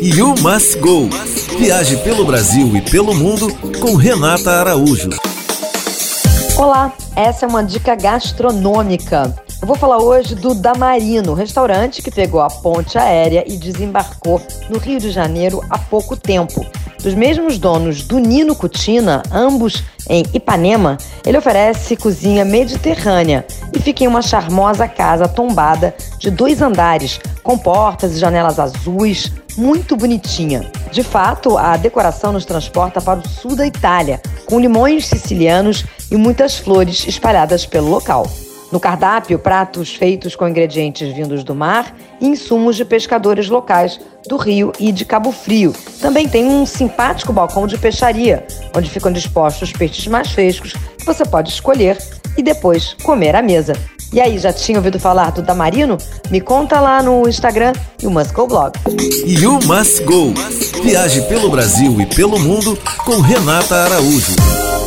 You Must Go. Viaje pelo Brasil e pelo mundo com Renata Araújo. Olá, essa é uma dica gastronômica. Eu vou falar hoje do Damarino, restaurante que pegou a ponte aérea e desembarcou no Rio de Janeiro há pouco tempo. Dos mesmos donos do Nino Cutina, ambos em Ipanema, ele oferece cozinha mediterrânea fica em uma charmosa casa tombada de dois andares, com portas e janelas azuis, muito bonitinha. De fato, a decoração nos transporta para o sul da Itália, com limões sicilianos e muitas flores espalhadas pelo local. No cardápio, pratos feitos com ingredientes vindos do mar e insumos de pescadores locais do Rio e de Cabo Frio. Também tem um simpático balcão de peixaria, onde ficam dispostos os peixes mais frescos que você pode escolher e depois comer à mesa. E aí, já tinha ouvido falar do Damarino? Me conta lá no Instagram e o Must Go Blog. You Must Go. Viaje pelo Brasil e pelo mundo com Renata Araújo.